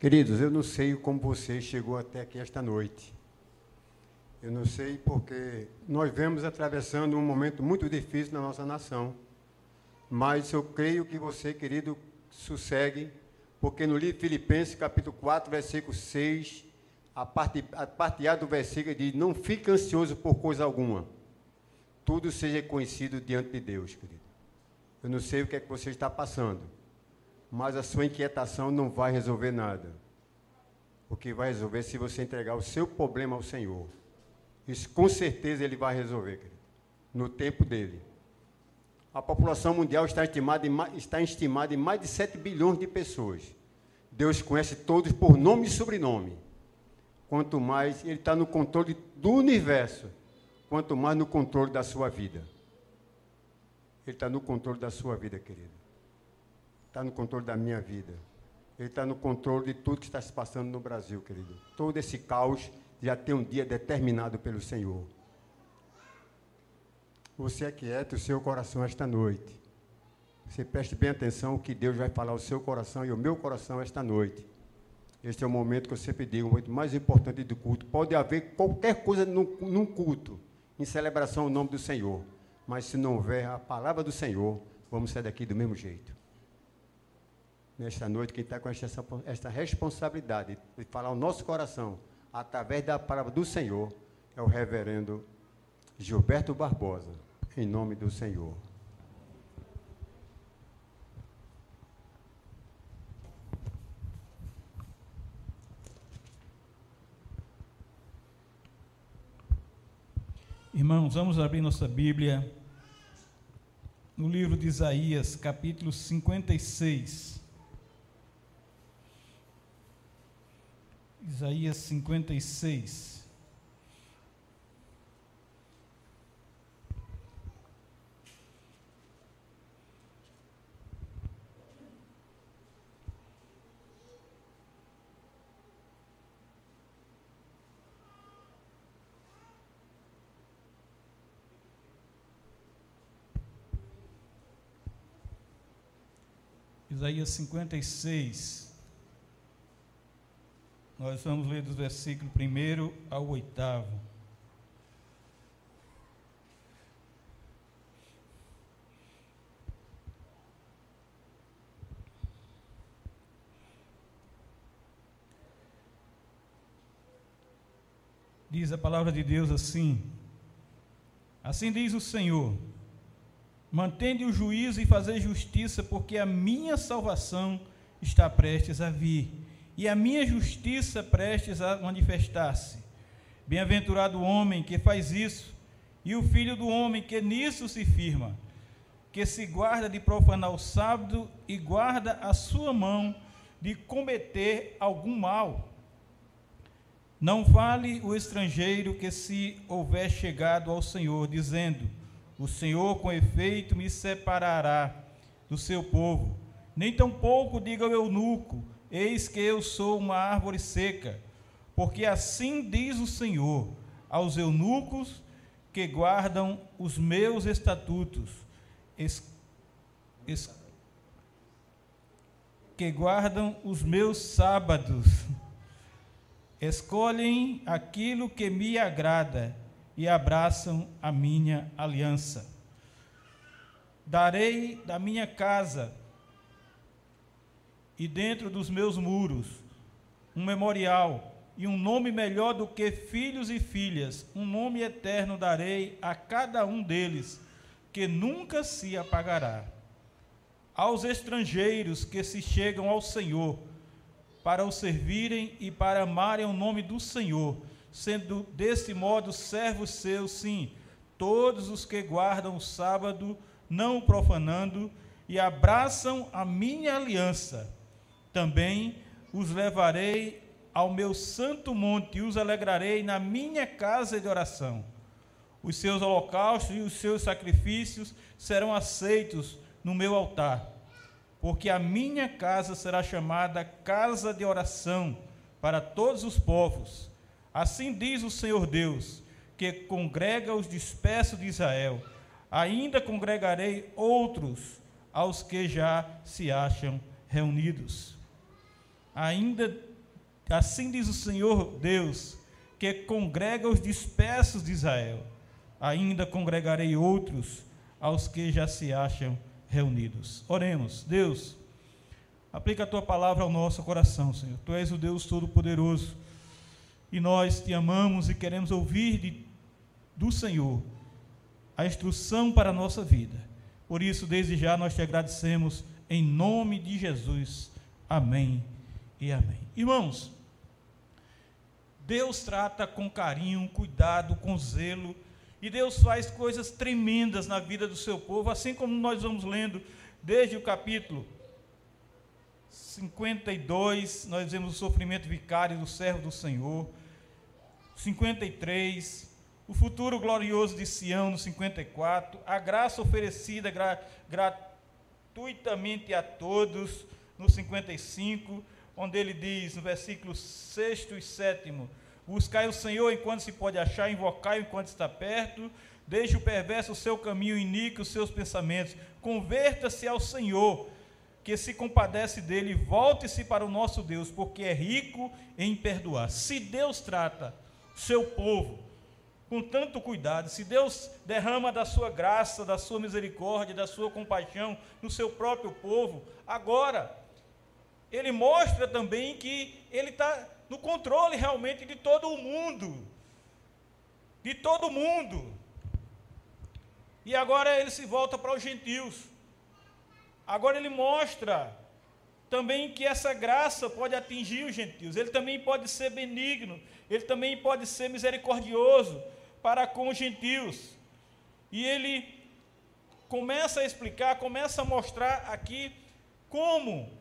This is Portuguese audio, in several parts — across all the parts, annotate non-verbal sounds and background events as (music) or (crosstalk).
Queridos, eu não sei como você chegou até aqui esta noite. Eu não sei porque nós vemos atravessando um momento muito difícil na nossa nação. Mas eu creio que você, querido, sossegue, porque no livro Filipenses, capítulo 4, versículo 6, a parte, a parte A do versículo diz: Não fique ansioso por coisa alguma. Tudo seja conhecido diante de Deus, querido. Eu não sei o que é que você está passando mas a sua inquietação não vai resolver nada. O que vai resolver é se você entregar o seu problema ao Senhor. Isso com certeza ele vai resolver, querido, no tempo dele. A população mundial está estimada, em, está estimada em mais de 7 bilhões de pessoas. Deus conhece todos por nome e sobrenome. Quanto mais Ele está no controle do universo, quanto mais no controle da sua vida. Ele está no controle da sua vida, querido está no controle da minha vida. Ele está no controle de tudo que está se passando no Brasil, querido. Todo esse caos já tem um dia determinado pelo Senhor. Você aquieta o seu coração esta noite. Você preste bem atenção o que Deus vai falar ao seu coração e ao meu coração esta noite. Este é o momento que eu sempre digo, o momento mais importante do culto. Pode haver qualquer coisa num, num culto, em celebração ao nome do Senhor. Mas se não houver a palavra do Senhor, vamos sair daqui do mesmo jeito nesta noite, quem está com esta, esta responsabilidade de falar o nosso coração através da palavra do Senhor é o reverendo Gilberto Barbosa, em nome do Senhor. Irmãos, vamos abrir nossa Bíblia no livro de Isaías, capítulo 56. Isaías 56. Isaías 56. Nós vamos ler dos versículos 1 ao 8. Diz a palavra de Deus assim: Assim diz o Senhor: Mantende o juízo e fazer justiça, porque a minha salvação está prestes a vir e a minha justiça prestes a manifestar-se. Bem-aventurado o homem que faz isso, e o filho do homem que nisso se firma, que se guarda de profanar o sábado e guarda a sua mão de cometer algum mal. Não vale o estrangeiro que se houver chegado ao Senhor, dizendo: O Senhor com efeito me separará do seu povo. Nem tampouco diga o eunuco: Eis que eu sou uma árvore seca, porque assim diz o Senhor aos eunucos que guardam os meus estatutos, es, es, que guardam os meus sábados, escolhem aquilo que me agrada e abraçam a minha aliança. Darei da minha casa e dentro dos meus muros um memorial e um nome melhor do que filhos e filhas, um nome eterno darei a cada um deles, que nunca se apagará. Aos estrangeiros que se chegam ao Senhor, para o servirem e para amarem o nome do Senhor, sendo desse modo servos seus, sim, todos os que guardam o sábado, não o profanando, e abraçam a minha aliança também os levarei ao meu santo monte e os alegrarei na minha casa de oração. Os seus holocaustos e os seus sacrifícios serão aceitos no meu altar, porque a minha casa será chamada casa de oração para todos os povos. Assim diz o Senhor Deus, que congrega os dispersos de Israel. Ainda congregarei outros aos que já se acham reunidos ainda assim diz o Senhor Deus, que congrega os dispersos de Israel, ainda congregarei outros aos que já se acham reunidos. Oremos, Deus, aplica a tua palavra ao nosso coração, Senhor. Tu és o Deus Todo-Poderoso e nós te amamos e queremos ouvir de, do Senhor a instrução para a nossa vida. Por isso, desde já, nós te agradecemos em nome de Jesus. Amém e amém. Irmãos, Deus trata com carinho, cuidado, com zelo, e Deus faz coisas tremendas na vida do seu povo, assim como nós vamos lendo desde o capítulo 52, nós vemos o sofrimento vicário do servo do Senhor. 53, o futuro glorioso de Sião no 54, a graça oferecida gra, gratuitamente a todos no 55, onde ele diz no versículo 6 e 7: Buscai o Senhor enquanto se pode achar, invocai enquanto está perto, deixe o perverso o seu caminho, inique os seus pensamentos, converta-se ao Senhor, que se compadece dele, volte-se para o nosso Deus, porque é rico em perdoar. Se Deus trata seu povo com tanto cuidado, se Deus derrama da sua graça, da sua misericórdia, da sua compaixão no seu próprio povo, agora, ele mostra também que ele está no controle realmente de todo o mundo. De todo o mundo. E agora ele se volta para os gentios. Agora ele mostra também que essa graça pode atingir os gentios. Ele também pode ser benigno. Ele também pode ser misericordioso para com os gentios. E ele começa a explicar, começa a mostrar aqui como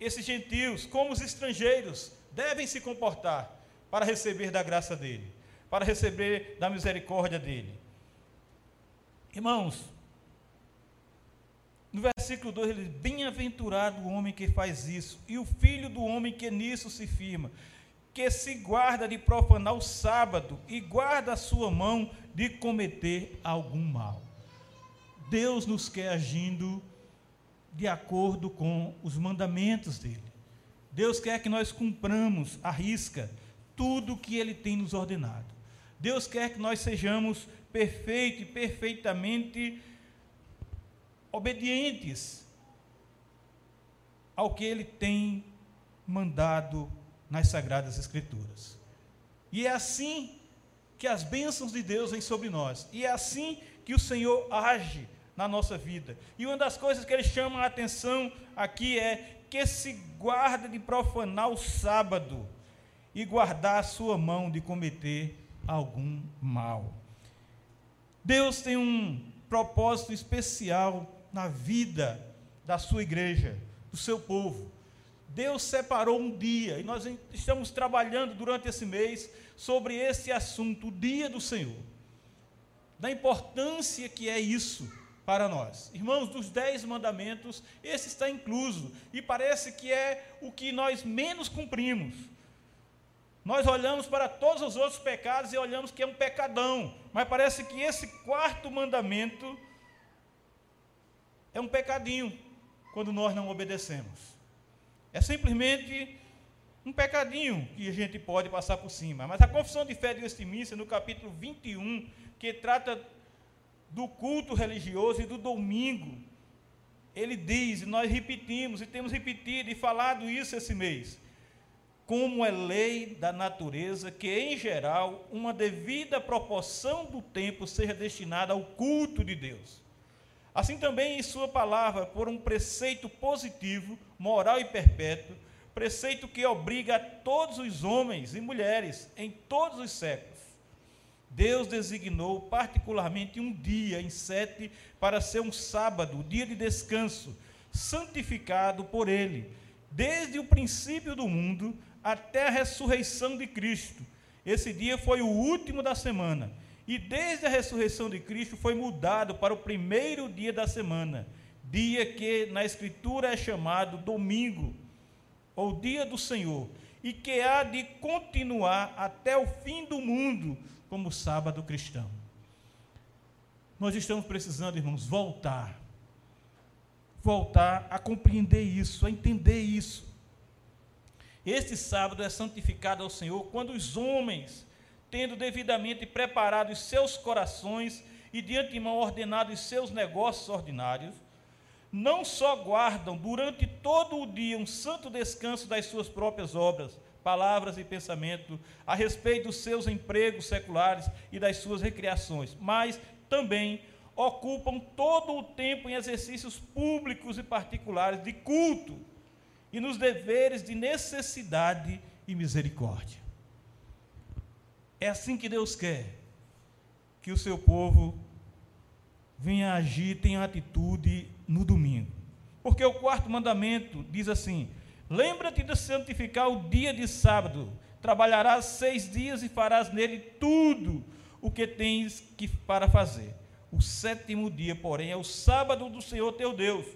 esses gentios, como os estrangeiros, devem se comportar para receber da graça dele, para receber da misericórdia dele. Irmãos, no versículo 2 ele diz: Bem-aventurado o homem que faz isso, e o filho do homem que nisso se firma, que se guarda de profanar o sábado e guarda a sua mão de cometer algum mal. Deus nos quer agindo de acordo com os mandamentos dele. Deus quer que nós cumpramos a risca tudo que ele tem nos ordenado. Deus quer que nós sejamos perfeitos e perfeitamente obedientes ao que ele tem mandado nas sagradas escrituras. E é assim que as bênçãos de Deus vêm sobre nós. E é assim que o Senhor age na nossa vida. E uma das coisas que ele chama a atenção aqui é que se guarda de profanar o sábado e guardar a sua mão de cometer algum mal. Deus tem um propósito especial na vida da sua igreja, do seu povo. Deus separou um dia, e nós estamos trabalhando durante esse mês sobre esse assunto, o dia do Senhor. Da importância que é isso para nós. Irmãos, dos dez mandamentos, esse está incluso, e parece que é o que nós menos cumprimos. Nós olhamos para todos os outros pecados e olhamos que é um pecadão, mas parece que esse quarto mandamento é um pecadinho quando nós não obedecemos. É simplesmente um pecadinho que a gente pode passar por cima. Mas a confissão de fé de Westminster, no capítulo 21, que trata do culto religioso e do domingo. Ele diz, e nós repetimos, e temos repetido e falado isso esse mês, como é lei da natureza que, em geral, uma devida proporção do tempo seja destinada ao culto de Deus. Assim também em Sua palavra, por um preceito positivo, moral e perpétuo, preceito que obriga a todos os homens e mulheres, em todos os séculos, Deus designou particularmente um dia em sete para ser um sábado, dia de descanso, santificado por Ele, desde o princípio do mundo até a ressurreição de Cristo. Esse dia foi o último da semana, e desde a ressurreição de Cristo foi mudado para o primeiro dia da semana, dia que na Escritura é chamado domingo, ou dia do Senhor, e que há de continuar até o fim do mundo como sábado cristão. Nós estamos precisando, irmãos, voltar. Voltar a compreender isso, a entender isso. Este sábado é santificado ao Senhor quando os homens, tendo devidamente preparado os seus corações e de antemão ordenado os seus negócios ordinários, não só guardam durante todo o dia um santo descanso das suas próprias obras, palavras e pensamento a respeito dos seus empregos seculares e das suas recreações, mas também ocupam todo o tempo em exercícios públicos e particulares de culto e nos deveres de necessidade e misericórdia. É assim que Deus quer que o seu povo venha agir, tenha atitude no domingo. Porque o quarto mandamento diz assim: Lembra-te de santificar o dia de sábado, trabalharás seis dias e farás nele tudo o que tens que para fazer. O sétimo dia, porém, é o sábado do Senhor teu Deus.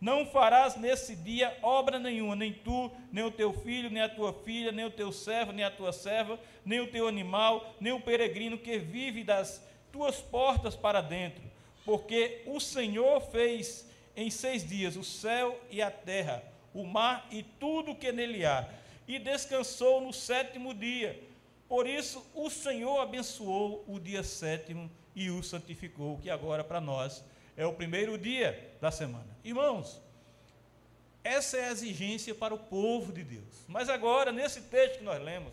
Não farás nesse dia obra nenhuma, nem tu, nem o teu filho, nem a tua filha, nem o teu servo, nem a tua serva, nem o teu animal, nem o peregrino que vive das tuas portas para dentro. Porque o Senhor fez em seis dias o céu e a terra, o mar e tudo que nele há, e descansou no sétimo dia. Por isso o Senhor abençoou o dia sétimo e o santificou, que agora para nós é o primeiro dia da semana. Irmãos, essa é a exigência para o povo de Deus. Mas agora, nesse texto que nós lemos,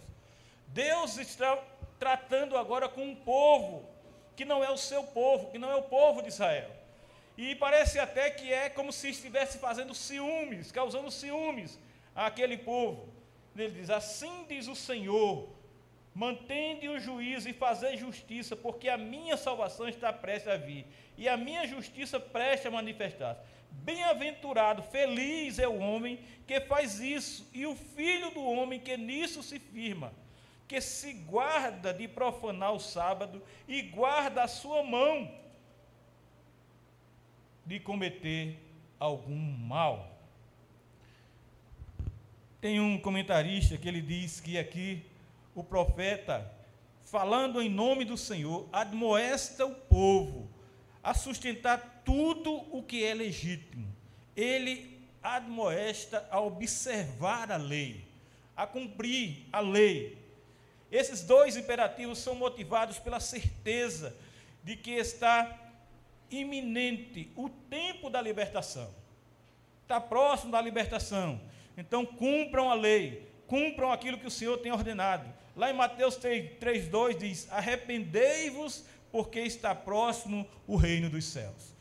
Deus está tratando agora com um povo que não é o seu povo, que não é o povo de Israel. E parece até que é como se estivesse fazendo ciúmes, causando ciúmes àquele povo. Ele diz: Assim diz o Senhor, Mantende o juízo e fazei justiça, porque a minha salvação está prestes a vir, e a minha justiça presta a manifestar. Bem-aventurado, feliz é o homem que faz isso, e o filho do homem que nisso se firma, que se guarda de profanar o sábado e guarda a sua mão de cometer algum mal. Tem um comentarista que ele diz que aqui o profeta, falando em nome do Senhor, admoesta o povo a sustentar tudo o que é legítimo. Ele admoesta a observar a lei, a cumprir a lei. Esses dois imperativos são motivados pela certeza de que está iminente o tempo da libertação. Está próximo da libertação. Então cumpram a lei, cumpram aquilo que o Senhor tem ordenado. Lá em Mateus 3,2 diz: Arrependei-vos, porque está próximo o reino dos céus.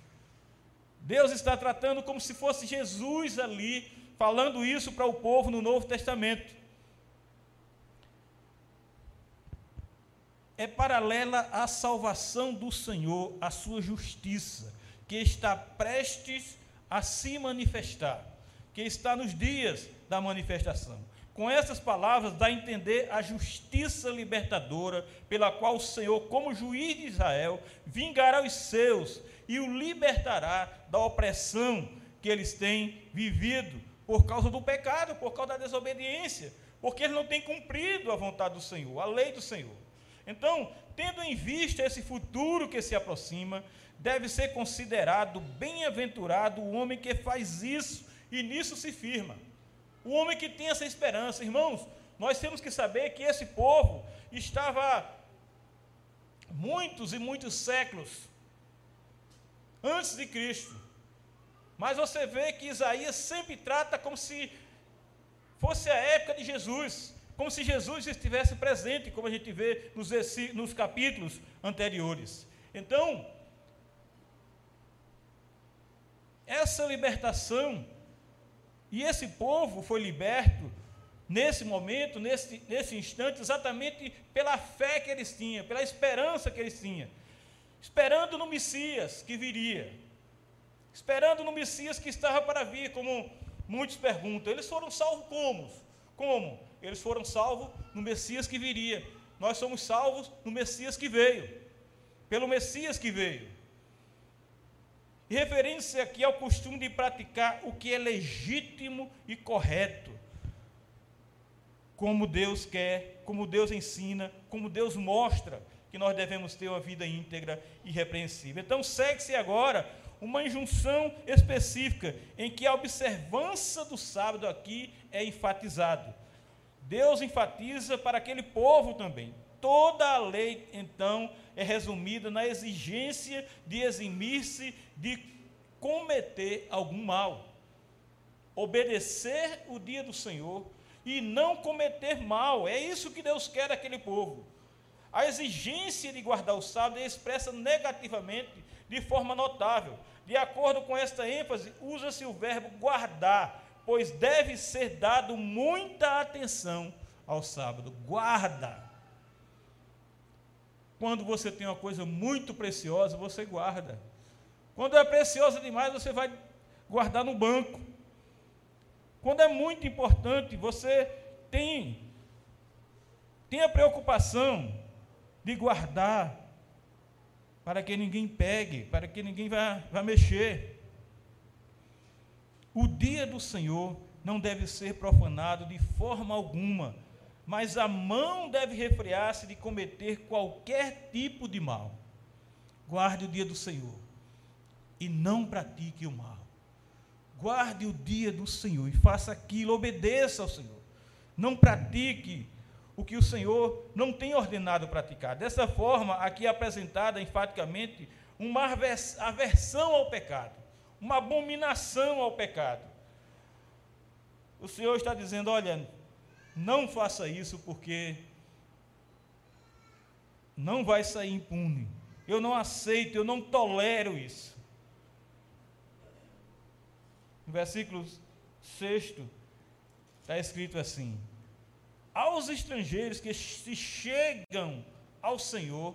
Deus está tratando como se fosse Jesus ali, falando isso para o povo no Novo Testamento. É paralela à salvação do Senhor, à sua justiça, que está prestes a se manifestar, que está nos dias da manifestação. Com essas palavras, dá a entender a justiça libertadora, pela qual o Senhor, como juiz de Israel, vingará os seus e o libertará da opressão que eles têm vivido por causa do pecado, por causa da desobediência, porque eles não têm cumprido a vontade do Senhor, a lei do Senhor. Então, tendo em vista esse futuro que se aproxima, deve ser considerado bem-aventurado o homem que faz isso e nisso se firma. O homem que tem essa esperança, irmãos, nós temos que saber que esse povo estava muitos e muitos séculos antes de Cristo. Mas você vê que Isaías sempre trata como se fosse a época de Jesus, como se Jesus estivesse presente, como a gente vê nos, nos capítulos anteriores. Então, essa libertação e esse povo foi liberto nesse momento, nesse, nesse instante, exatamente pela fé que eles tinham, pela esperança que eles tinham, esperando no Messias que viria, esperando no Messias que estava para vir, como muitos perguntam. Eles foram salvos como? Como? Eles foram salvos no Messias que viria. Nós somos salvos no Messias que veio, pelo Messias que veio. Referência aqui ao costume de praticar o que é legítimo e correto, como Deus quer, como Deus ensina, como Deus mostra que nós devemos ter uma vida íntegra e repreensível. Então, segue-se agora uma injunção específica em que a observância do sábado aqui é enfatizado. Deus enfatiza para aquele povo também. Toda a lei, então, é resumida na exigência de eximir-se de cometer algum mal. Obedecer o dia do Senhor e não cometer mal. É isso que Deus quer daquele povo. A exigência de guardar o sábado é expressa negativamente de forma notável. De acordo com esta ênfase, usa-se o verbo guardar, pois deve ser dado muita atenção ao sábado. Guarda. Quando você tem uma coisa muito preciosa, você guarda. Quando é preciosa demais, você vai guardar no banco. Quando é muito importante, você tem, tem a preocupação de guardar para que ninguém pegue, para que ninguém vá, vá mexer. O dia do Senhor não deve ser profanado de forma alguma, mas a mão deve refrear-se de cometer qualquer tipo de mal. Guarde o dia do Senhor e não pratique o mal. Guarde o dia do Senhor e faça aquilo, obedeça ao Senhor. Não pratique o que o Senhor não tem ordenado praticar. Dessa forma, aqui é apresentada enfaticamente uma aversão ao pecado, uma abominação ao pecado. O Senhor está dizendo: olha, não faça isso porque não vai sair impune. Eu não aceito, eu não tolero isso. No versículo 6 está escrito assim: Aos estrangeiros que se chegam ao Senhor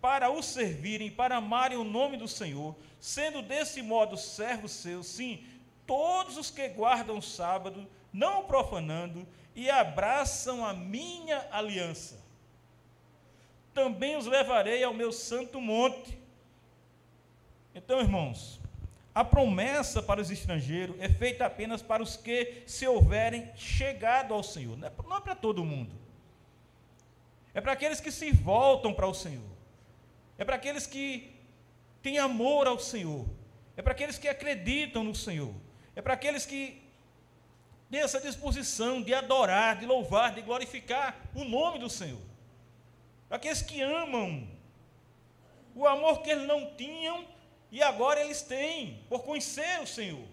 para o servirem, para amarem o nome do Senhor, sendo desse modo servos seus, sim, todos os que guardam o sábado, não profanando, e abraçam a minha aliança. Também os levarei ao meu santo monte. Então, irmãos, a promessa para os estrangeiros é feita apenas para os que se houverem chegado ao Senhor, não é, não é para todo mundo. É para aqueles que se voltam para o Senhor. É para aqueles que têm amor ao Senhor. É para aqueles que acreditam no Senhor. É para aqueles que têm essa disposição de adorar, de louvar, de glorificar o nome do Senhor. Para aqueles que amam o amor que eles não tinham e agora eles têm, por conhecer o Senhor.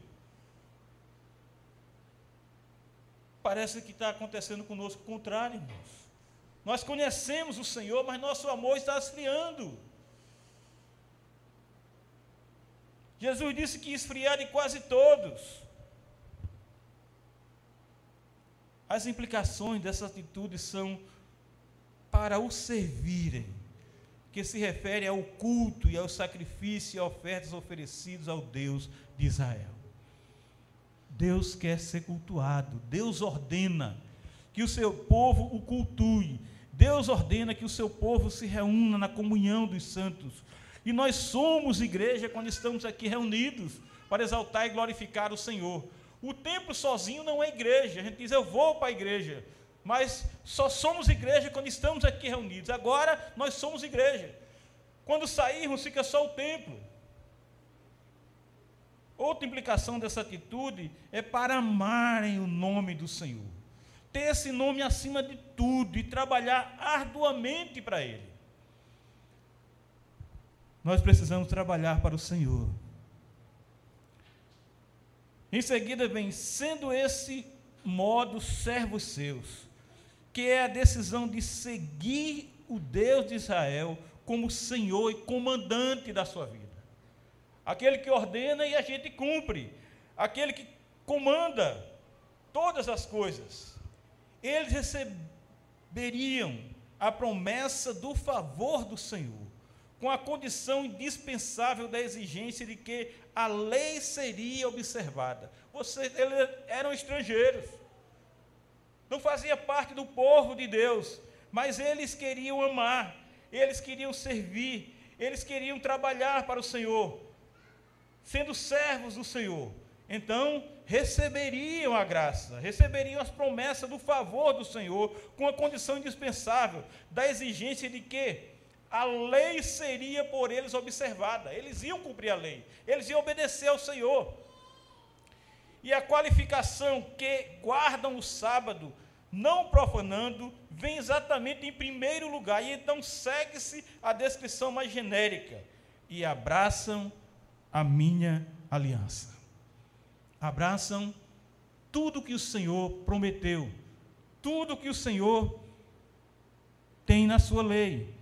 Parece que está acontecendo conosco o contrário, irmãos. Nós conhecemos o Senhor, mas nosso amor está esfriando. Jesus disse que ia esfriar de quase todos. As implicações dessa atitude são para o servirem que se refere ao culto e ao sacrifício e ofertas oferecidos ao Deus de Israel. Deus quer ser cultuado, Deus ordena que o seu povo o cultue, Deus ordena que o seu povo se reúna na comunhão dos santos. E nós somos igreja quando estamos aqui reunidos para exaltar e glorificar o Senhor. O templo sozinho não é igreja. A gente diz, eu vou para a igreja mas só somos igreja quando estamos aqui reunidos. Agora nós somos igreja. Quando sairmos, fica só o templo. Outra implicação dessa atitude é para amarem o nome do Senhor. Ter esse nome acima de tudo e trabalhar arduamente para Ele. Nós precisamos trabalhar para o Senhor. Em seguida vem, sendo esse modo servos seus que é a decisão de seguir o Deus de Israel como Senhor e comandante da sua vida. Aquele que ordena e a gente cumpre. Aquele que comanda todas as coisas. Eles receberiam a promessa do favor do Senhor, com a condição indispensável da exigência de que a lei seria observada. Vocês eles eram estrangeiros não fazia parte do povo de Deus, mas eles queriam amar, eles queriam servir, eles queriam trabalhar para o Senhor, sendo servos do Senhor. Então, receberiam a graça, receberiam as promessas do favor do Senhor, com a condição indispensável da exigência de que a lei seria por eles observada, eles iam cumprir a lei, eles iam obedecer ao Senhor. E a qualificação que guardam o sábado não profanando, vem exatamente em primeiro lugar. E então segue-se a descrição mais genérica. E abraçam a minha aliança. Abraçam tudo que o Senhor prometeu, tudo que o Senhor tem na sua lei,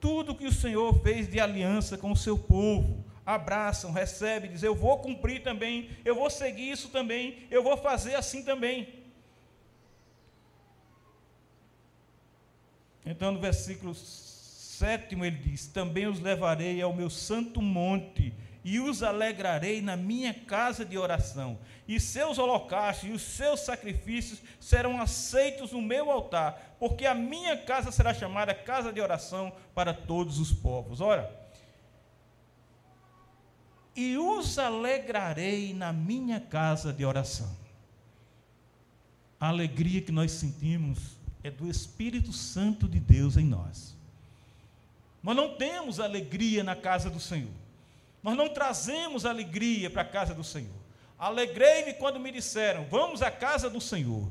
tudo que o Senhor fez de aliança com o seu povo. Abraçam, recebem, dizem: Eu vou cumprir também, eu vou seguir isso também, eu vou fazer assim também. Então, no versículo 7 ele diz: Também os levarei ao meu santo monte e os alegrarei na minha casa de oração, e seus holocaustos e os seus sacrifícios serão aceitos no meu altar, porque a minha casa será chamada casa de oração para todos os povos. Ora, e os alegrarei na minha casa de oração. A alegria que nós sentimos é do Espírito Santo de Deus em nós. Nós não temos alegria na casa do Senhor. Nós não trazemos alegria para a casa do Senhor. Alegrei-me quando me disseram: Vamos à casa do Senhor.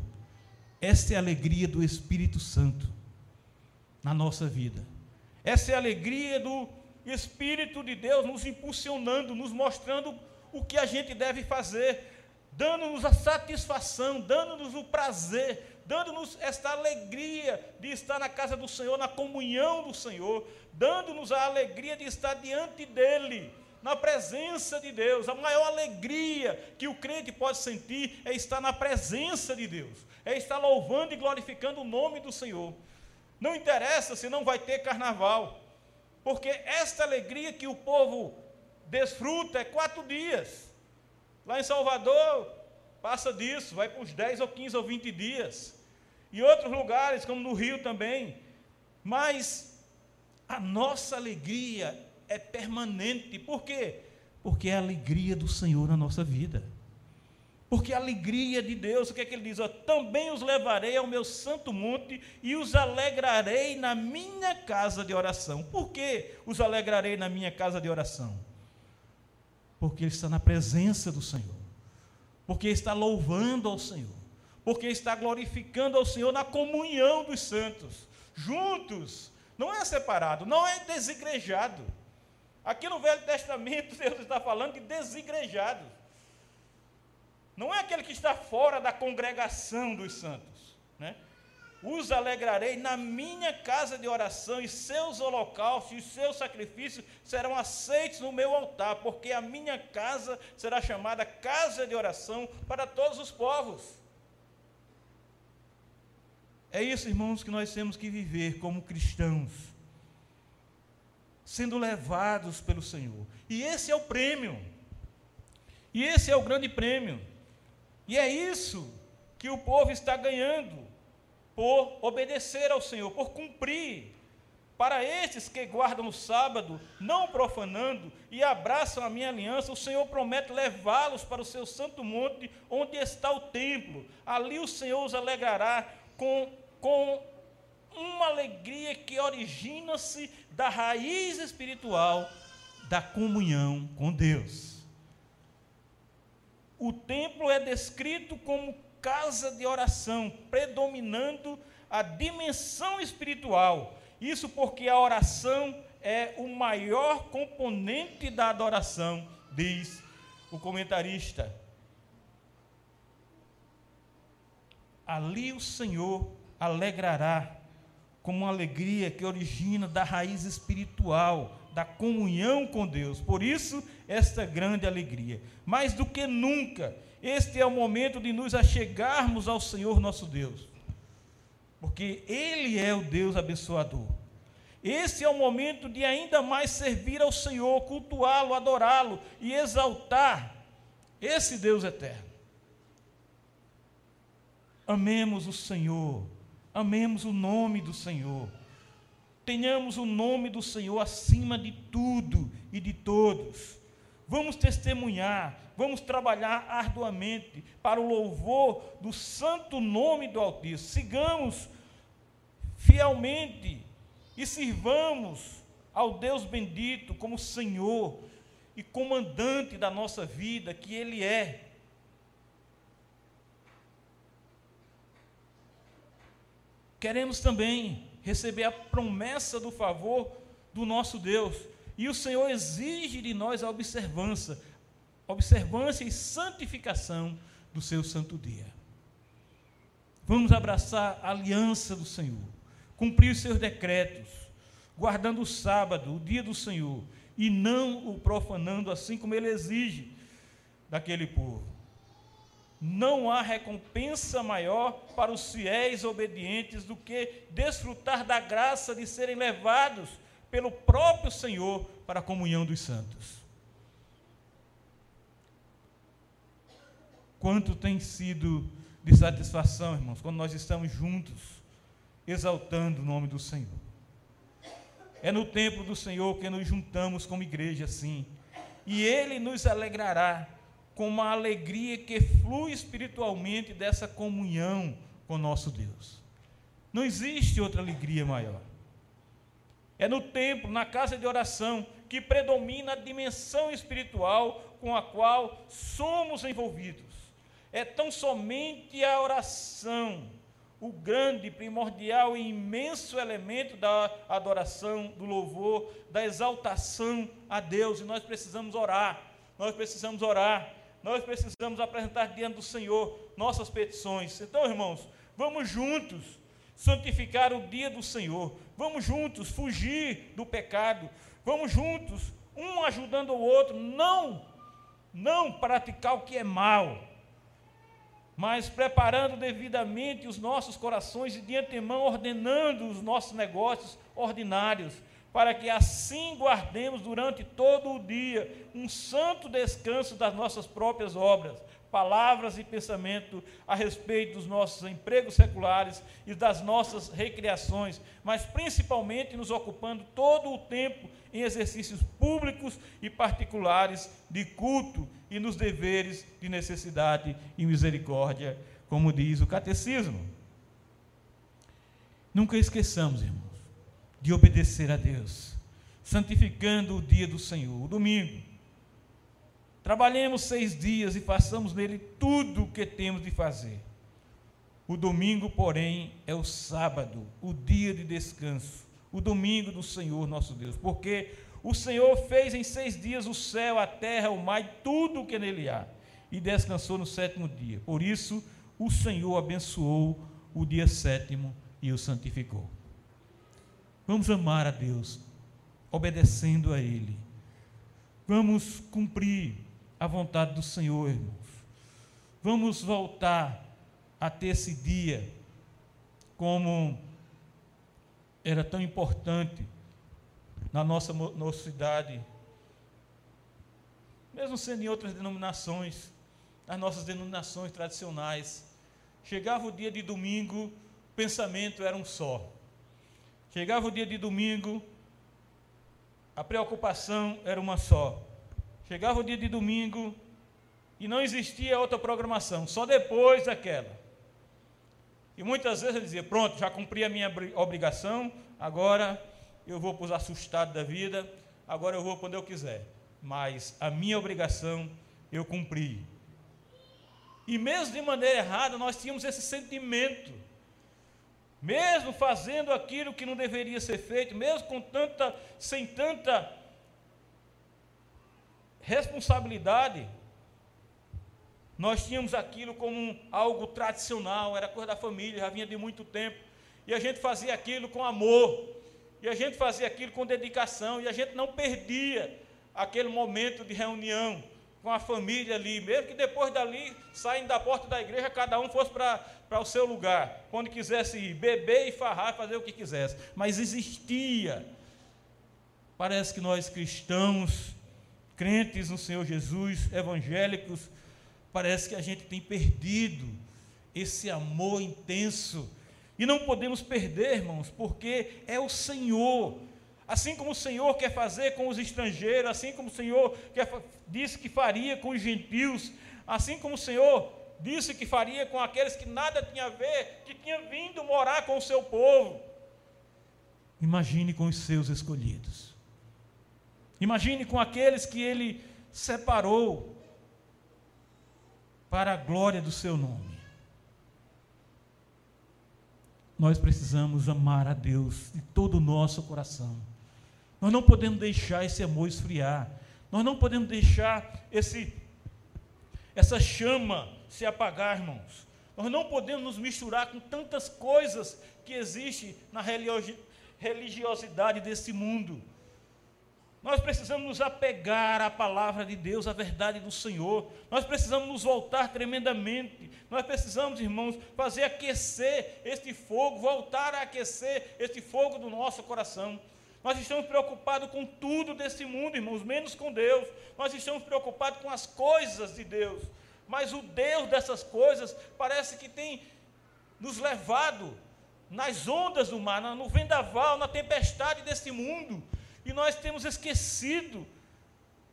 Esta é a alegria do Espírito Santo na nossa vida. Essa é a alegria do Espírito de Deus nos impulsionando, nos mostrando o que a gente deve fazer, dando-nos a satisfação, dando-nos o prazer dando-nos esta alegria de estar na casa do Senhor, na comunhão do Senhor, dando-nos a alegria de estar diante dEle, na presença de Deus. A maior alegria que o crente pode sentir é estar na presença de Deus, é estar louvando e glorificando o nome do Senhor. Não interessa se não vai ter carnaval, porque esta alegria que o povo desfruta é quatro dias. Lá em Salvador, passa disso, vai para os 10 ou 15 ou 20 dias e outros lugares, como no Rio também. Mas a nossa alegria é permanente. Por quê? Porque é a alegria do Senhor na nossa vida. Porque a alegria de Deus, o que é que ele diz? Ó, Também os levarei ao meu santo monte e os alegrarei na minha casa de oração. Por que os alegrarei na minha casa de oração? Porque ele está na presença do Senhor. Porque está louvando ao Senhor porque está glorificando ao Senhor na comunhão dos santos, juntos, não é separado, não é desigrejado. Aqui no Velho Testamento, (laughs) Deus está falando de desigrejado. Não é aquele que está fora da congregação dos santos. Né? Os alegrarei na minha casa de oração, e seus holocaustos e seus sacrifícios serão aceitos no meu altar, porque a minha casa será chamada casa de oração para todos os povos. É isso, irmãos, que nós temos que viver como cristãos, sendo levados pelo Senhor. E esse é o prêmio. E esse é o grande prêmio. E é isso que o povo está ganhando por obedecer ao Senhor, por cumprir. Para estes que guardam o sábado, não profanando e abraçam a minha aliança, o Senhor promete levá-los para o seu santo monte, onde está o templo. Ali o Senhor os alegrará com, com uma alegria que origina-se da raiz espiritual da comunhão com Deus. O templo é descrito como casa de oração, predominando a dimensão espiritual. Isso porque a oração é o maior componente da adoração, diz o comentarista. ali o Senhor alegrará, com uma alegria que origina da raiz espiritual, da comunhão com Deus. Por isso, esta grande alegria. Mais do que nunca, este é o momento de nos achegarmos ao Senhor nosso Deus, porque Ele é o Deus abençoador. Esse é o momento de ainda mais servir ao Senhor, cultuá-lo, adorá-lo e exaltar esse Deus eterno. Amemos o Senhor, amemos o nome do Senhor. Tenhamos o nome do Senhor acima de tudo e de todos. Vamos testemunhar, vamos trabalhar arduamente para o louvor do santo nome do Altíssimo. Sigamos fielmente e sirvamos ao Deus bendito como Senhor e comandante da nossa vida, que Ele é. Queremos também receber a promessa do favor do nosso Deus. E o Senhor exige de nós a observância, observância e santificação do seu santo dia. Vamos abraçar a aliança do Senhor, cumprir os seus decretos, guardando o sábado, o dia do Senhor, e não o profanando assim como ele exige daquele povo. Não há recompensa maior para os fiéis obedientes do que desfrutar da graça de serem levados pelo próprio Senhor para a comunhão dos santos. Quanto tem sido de satisfação, irmãos, quando nós estamos juntos, exaltando o nome do Senhor. É no templo do Senhor que nos juntamos como igreja, sim. E Ele nos alegrará com uma alegria que flui espiritualmente dessa comunhão com nosso Deus. Não existe outra alegria maior. É no templo, na casa de oração, que predomina a dimensão espiritual com a qual somos envolvidos. É tão somente a oração o grande, primordial e imenso elemento da adoração, do louvor, da exaltação a Deus. E nós precisamos orar, nós precisamos orar, nós precisamos apresentar diante do Senhor nossas petições. Então, irmãos, vamos juntos santificar o dia do Senhor, vamos juntos fugir do pecado, vamos juntos, um ajudando o outro, não, não praticar o que é mal mas preparando devidamente os nossos corações e de antemão ordenando os nossos negócios ordinários, para que assim guardemos durante todo o dia um santo descanso das nossas próprias obras, palavras e pensamento a respeito dos nossos empregos seculares e das nossas recreações, mas principalmente nos ocupando todo o tempo em exercícios públicos e particulares de culto e nos deveres de necessidade e misericórdia, como diz o catecismo. Nunca esqueçamos, irmãos, de obedecer a Deus, santificando o dia do Senhor, o domingo. Trabalhemos seis dias e façamos nele tudo o que temos de fazer. O domingo, porém, é o sábado, o dia de descanso, o domingo do Senhor nosso Deus, porque o Senhor fez em seis dias o céu, a terra, o mar e tudo o que nele há, e descansou no sétimo dia. Por isso, o Senhor abençoou o dia sétimo e o santificou. Vamos amar a Deus, obedecendo a Ele. Vamos cumprir a vontade do Senhor, irmãos. Vamos voltar a ter esse dia como era tão importante na nossa mocidade, mesmo sendo em outras denominações, as nossas denominações tradicionais, chegava o dia de domingo, o pensamento era um só. Chegava o dia de domingo, a preocupação era uma só. Chegava o dia de domingo e não existia outra programação, só depois daquela. E muitas vezes eu dizia: Pronto, já cumpri a minha obrigação, agora eu vou para os assustados da vida, agora eu vou quando eu quiser. Mas a minha obrigação eu cumpri. E mesmo de maneira errada, nós tínhamos esse sentimento. Mesmo fazendo aquilo que não deveria ser feito, mesmo com tanta, sem tanta responsabilidade, nós tínhamos aquilo como algo tradicional, era coisa da família, já vinha de muito tempo, e a gente fazia aquilo com amor, e a gente fazia aquilo com dedicação, e a gente não perdia aquele momento de reunião com a família ali, mesmo que depois dali, saindo da porta da igreja, cada um fosse para o seu lugar, quando quisesse ir, beber e farrar, fazer o que quisesse. Mas existia. Parece que nós cristãos, crentes no Senhor Jesus, evangélicos, parece que a gente tem perdido esse amor intenso e não podemos perder, irmãos, porque é o Senhor. Assim como o Senhor quer fazer com os estrangeiros, assim como o Senhor quer, disse que faria com os gentios, assim como o Senhor disse que faria com aqueles que nada tinha a ver, que tinha vindo morar com o seu povo. Imagine com os seus escolhidos. Imagine com aqueles que ele separou para a glória do seu nome. nós precisamos amar a Deus de todo o nosso coração. Nós não podemos deixar esse amor esfriar. Nós não podemos deixar esse essa chama se apagar, irmãos. Nós não podemos nos misturar com tantas coisas que existem na religiosidade desse mundo. Nós precisamos nos apegar à palavra de Deus, à verdade do Senhor. Nós precisamos nos voltar tremendamente. Nós precisamos, irmãos, fazer aquecer este fogo, voltar a aquecer este fogo do nosso coração. Nós estamos preocupados com tudo desse mundo, irmãos, menos com Deus. Nós estamos preocupados com as coisas de Deus. Mas o Deus dessas coisas parece que tem nos levado nas ondas do mar, no vendaval, na tempestade desse mundo. E nós temos esquecido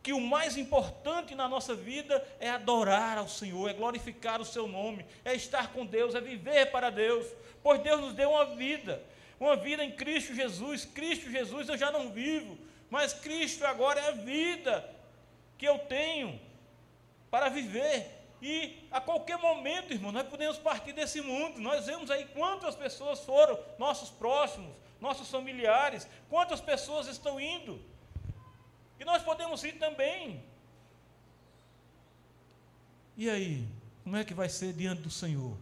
que o mais importante na nossa vida é adorar ao Senhor, é glorificar o seu nome, é estar com Deus, é viver para Deus, pois Deus nos deu uma vida, uma vida em Cristo Jesus. Cristo Jesus eu já não vivo, mas Cristo agora é a vida que eu tenho para viver. E a qualquer momento, irmão, nós podemos partir desse mundo. Nós vemos aí quantas pessoas foram nossos próximos, nossos familiares, quantas pessoas estão indo. E nós podemos ir também. E aí, como é que vai ser diante do Senhor?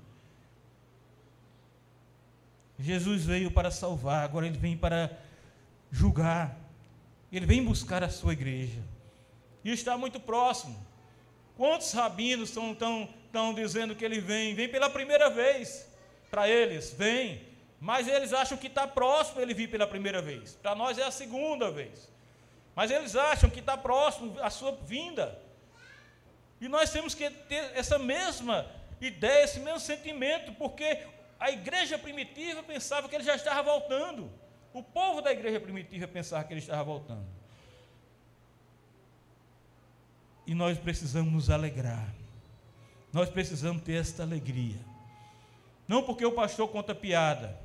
Jesus veio para salvar, agora ele vem para julgar. Ele vem buscar a sua igreja. E está muito próximo. Quantos rabinos estão, estão, estão dizendo que ele vem? Vem pela primeira vez. Para eles, vem. Mas eles acham que está próximo ele vir pela primeira vez. Para nós é a segunda vez. Mas eles acham que está próximo a sua vinda. E nós temos que ter essa mesma ideia, esse mesmo sentimento, porque a igreja primitiva pensava que ele já estava voltando. O povo da igreja primitiva pensava que ele estava voltando. E nós precisamos nos alegrar. Nós precisamos ter esta alegria. Não porque o pastor conta piada.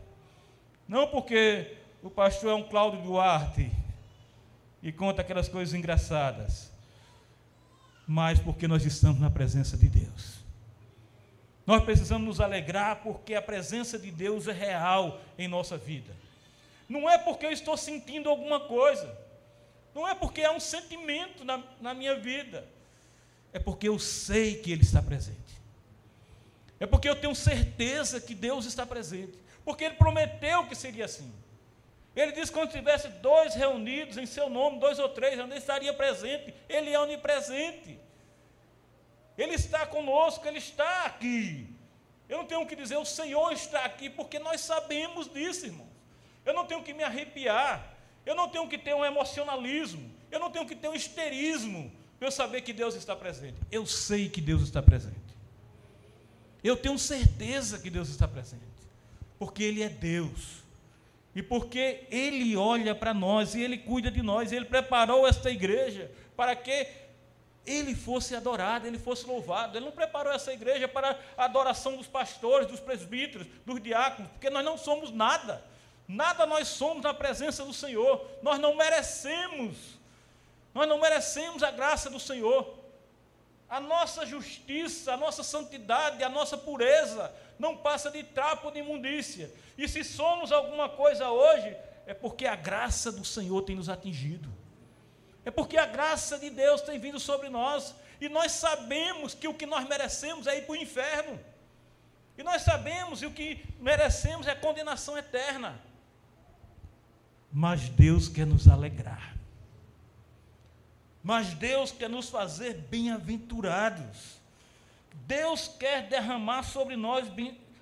Não porque o pastor é um Cláudio Duarte e conta aquelas coisas engraçadas. Mas porque nós estamos na presença de Deus. Nós precisamos nos alegrar porque a presença de Deus é real em nossa vida. Não é porque eu estou sentindo alguma coisa. Não é porque é um sentimento na, na minha vida. É porque eu sei que Ele está presente. É porque eu tenho certeza que Deus está presente. Porque Ele prometeu que seria assim. Ele disse que quando tivesse dois reunidos em seu nome, dois ou três, ele estaria presente. Ele é onipresente. Ele está conosco, Ele está aqui. Eu não tenho que dizer, o Senhor está aqui, porque nós sabemos disso, irmãos. Eu não tenho que me arrepiar. Eu não tenho que ter um emocionalismo, eu não tenho que ter um histerismo para eu saber que Deus está presente. Eu sei que Deus está presente. Eu tenho certeza que Deus está presente, porque Ele é Deus. E porque Ele olha para nós e Ele cuida de nós, Ele preparou esta igreja para que Ele fosse adorado, Ele fosse louvado. Ele não preparou essa igreja para a adoração dos pastores, dos presbíteros, dos diáconos, porque nós não somos nada. Nada nós somos na presença do Senhor. Nós não merecemos. Nós não merecemos a graça do Senhor. A nossa justiça, a nossa santidade, a nossa pureza não passa de trapo de imundícia. E se somos alguma coisa hoje, é porque a graça do Senhor tem nos atingido. É porque a graça de Deus tem vindo sobre nós. E nós sabemos que o que nós merecemos é ir para o inferno. E nós sabemos que o que merecemos é condenação eterna. Mas Deus quer nos alegrar. Mas Deus quer nos fazer bem-aventurados. Deus quer derramar sobre nós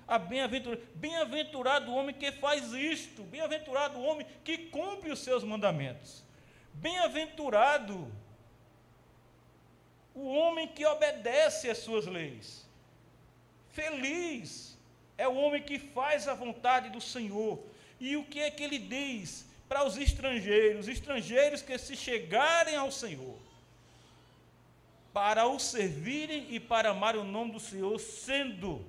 a bem-aventura. Bem-aventurado o homem que faz isto. Bem-aventurado o homem que cumpre os seus mandamentos. Bem-aventurado o homem que obedece às suas leis. Feliz é o homem que faz a vontade do Senhor. E o que é que ele diz? para os estrangeiros, estrangeiros que se chegarem ao Senhor, para o servirem e para amar o nome do Senhor, sendo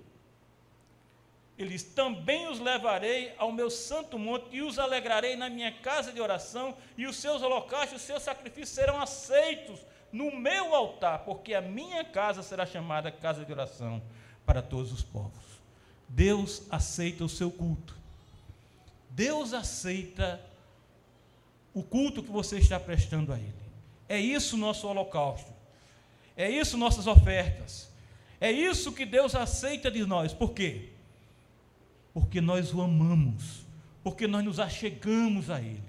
eles também os levarei ao meu santo monte e os alegrarei na minha casa de oração, e os seus holocaustos, os seus sacrifícios serão aceitos no meu altar, porque a minha casa será chamada casa de oração para todos os povos. Deus aceita o seu culto. Deus aceita o culto que você está prestando a Ele. É isso nosso holocausto. É isso nossas ofertas. É isso que Deus aceita de nós. Por quê? Porque nós o amamos. Porque nós nos achegamos a Ele.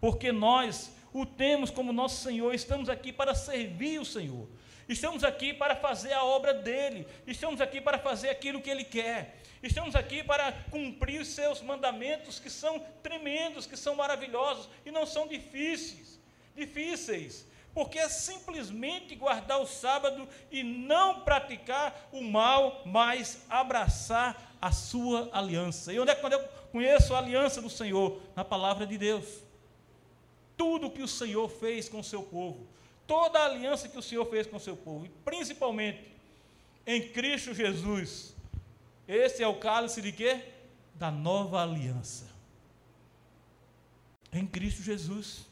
Porque nós o temos como nosso Senhor. Estamos aqui para servir o Senhor. Estamos aqui para fazer a obra dele. Estamos aqui para fazer aquilo que ele quer. Estamos aqui para cumprir os seus mandamentos que são tremendos, que são maravilhosos e não são difíceis. Difíceis, porque é simplesmente guardar o sábado e não praticar o mal, mas abraçar a sua aliança. E onde é que eu conheço a aliança do Senhor? Na palavra de Deus. Tudo que o Senhor fez com o seu povo, toda a aliança que o Senhor fez com o seu povo, e principalmente em Cristo Jesus. Esse é o cálice de quê? Da nova aliança. Em Cristo Jesus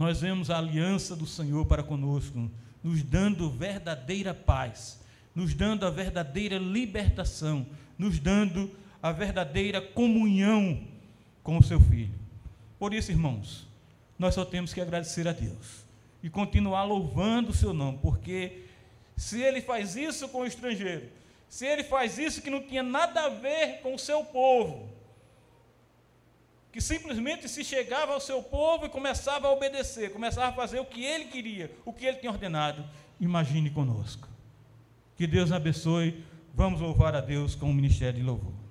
nós vemos a aliança do Senhor para conosco, nos dando verdadeira paz, nos dando a verdadeira libertação, nos dando a verdadeira comunhão com o seu Filho. Por isso, irmãos, nós só temos que agradecer a Deus e continuar louvando o seu nome, porque se ele faz isso com o estrangeiro, se ele faz isso que não tinha nada a ver com o seu povo, que simplesmente se chegava ao seu povo e começava a obedecer, começava a fazer o que ele queria, o que ele tinha ordenado. Imagine conosco. Que Deus abençoe. Vamos louvar a Deus com o ministério de louvor.